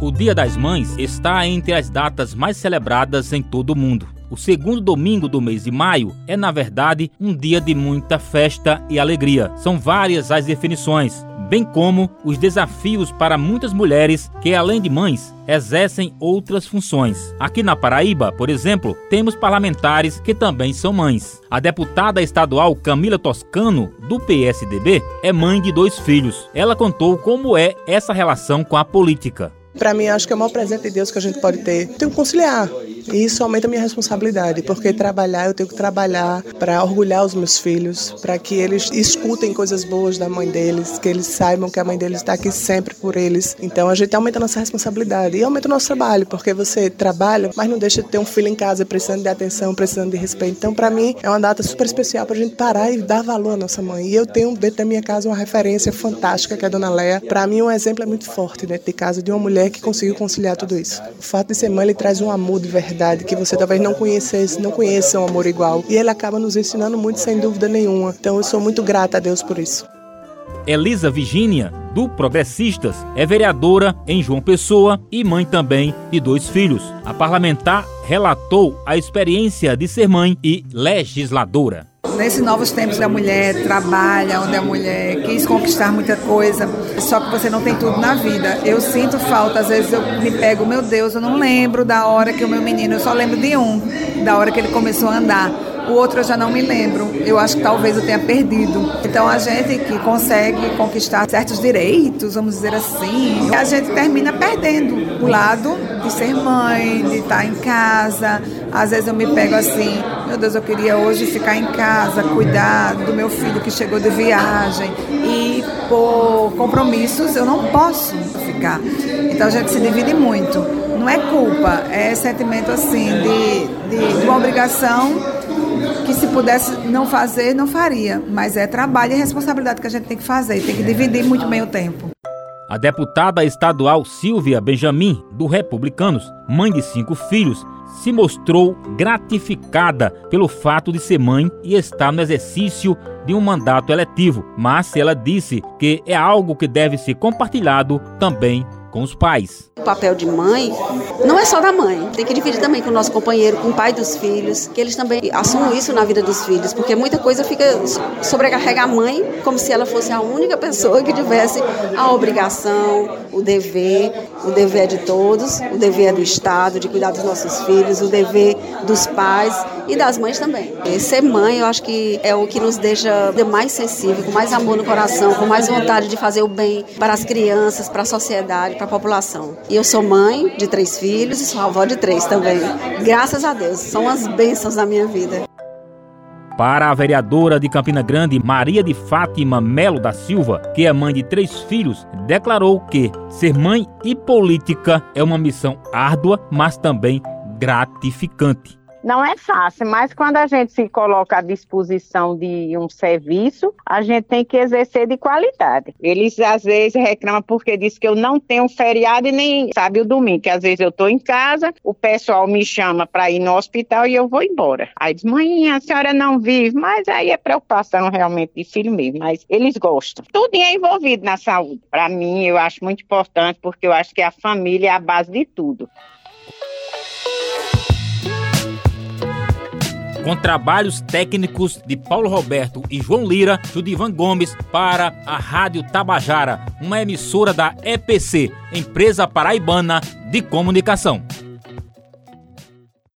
O Dia das Mães está entre as datas mais celebradas em todo o mundo. O segundo domingo do mês de maio é, na verdade, um dia de muita festa e alegria. São várias as definições, bem como os desafios para muitas mulheres que, além de mães, exercem outras funções. Aqui na Paraíba, por exemplo, temos parlamentares que também são mães. A deputada estadual Camila Toscano, do PSDB, é mãe de dois filhos. Ela contou como é essa relação com a política. Para mim, acho que é o maior presente de Deus que a gente pode ter. Tenho que conciliar. E isso aumenta a minha responsabilidade, porque trabalhar, eu tenho que trabalhar para orgulhar os meus filhos, para que eles escutem coisas boas da mãe deles, que eles saibam que a mãe deles está aqui sempre por eles. Então a gente aumenta a nossa responsabilidade e aumenta o nosso trabalho, porque você trabalha, mas não deixa de ter um filho em casa precisando de atenção, precisando de respeito. Então, para mim, é uma data super especial para a gente parar e dar valor à nossa mãe. E eu tenho dentro da minha casa uma referência fantástica, que é a Dona Leia. Para mim, um exemplo é muito forte dentro de casa de uma mulher que conseguiu conciliar tudo isso. O fato de ser mãe, ele traz um amor de verdade que você talvez não conhecesse, não conheça um amor igual. E ele acaba nos ensinando muito, sem dúvida nenhuma. Então eu sou muito grata a Deus por isso. Elisa Virgínia, do Progressistas, é vereadora em João Pessoa e mãe também de dois filhos. A parlamentar relatou a experiência de ser mãe e legisladora. Nesses novos tempos da mulher trabalha, onde a mulher quis conquistar muita coisa, só que você não tem tudo na vida. Eu sinto falta, às vezes eu me pego, meu Deus, eu não lembro da hora que o meu menino, eu só lembro de um, da hora que ele começou a andar o outro eu já não me lembro. Eu acho que talvez eu tenha perdido. Então a gente que consegue conquistar certos direitos, vamos dizer assim, a gente termina perdendo o lado de ser mãe, de estar em casa. Às vezes eu me pego assim, meu Deus, eu queria hoje ficar em casa, cuidar do meu filho que chegou de viagem e por compromissos eu não posso ficar. Então a gente se divide muito. Não é culpa, é sentimento assim de, de, de uma obrigação que se pudesse não fazer, não faria. Mas é trabalho e responsabilidade que a gente tem que fazer, tem que dividir muito bem o tempo. A deputada estadual Silvia Benjamin, do Republicanos, mãe de cinco filhos, se mostrou gratificada pelo fato de ser mãe e estar no exercício de um mandato eletivo, mas ela disse que é algo que deve ser compartilhado também com os pais. O papel de mãe não é só da mãe, tem que dividir também com o nosso companheiro, com o pai dos filhos, que eles também assumam isso na vida dos filhos, porque muita coisa fica sobrecarrega a mãe como se ela fosse a única pessoa que tivesse a obrigação, o dever, o dever é de todos, o dever é do Estado de cuidar dos nossos filhos, o dever dos pais e das mães também. E ser mãe, eu acho que é o que nos deixa mais sensível, com mais amor no coração, com mais vontade de fazer o bem para as crianças, para a sociedade, para a população. E eu sou mãe de três filhos e sou avó de três também. Graças a Deus, são as bênçãos da minha vida. Para a vereadora de Campina Grande, Maria de Fátima Melo da Silva, que é mãe de três filhos, declarou que ser mãe e política é uma missão árdua, mas também gratificante. Não é fácil, mas quando a gente se coloca à disposição de um serviço, a gente tem que exercer de qualidade. Eles às vezes reclamam porque diz que eu não tenho feriado e nem sabe o domingo, que às vezes eu estou em casa, o pessoal me chama para ir no hospital e eu vou embora. Aí diz, mãe, a senhora não vive, mas aí é preocupação realmente de filho mesmo, mas eles gostam. Tudo é envolvido na saúde. Para mim, eu acho muito importante porque eu acho que a família é a base de tudo. Com trabalhos técnicos de Paulo Roberto e João Lira, Judivan Gomes, para a Rádio Tabajara, uma emissora da EPC, Empresa Paraibana de Comunicação.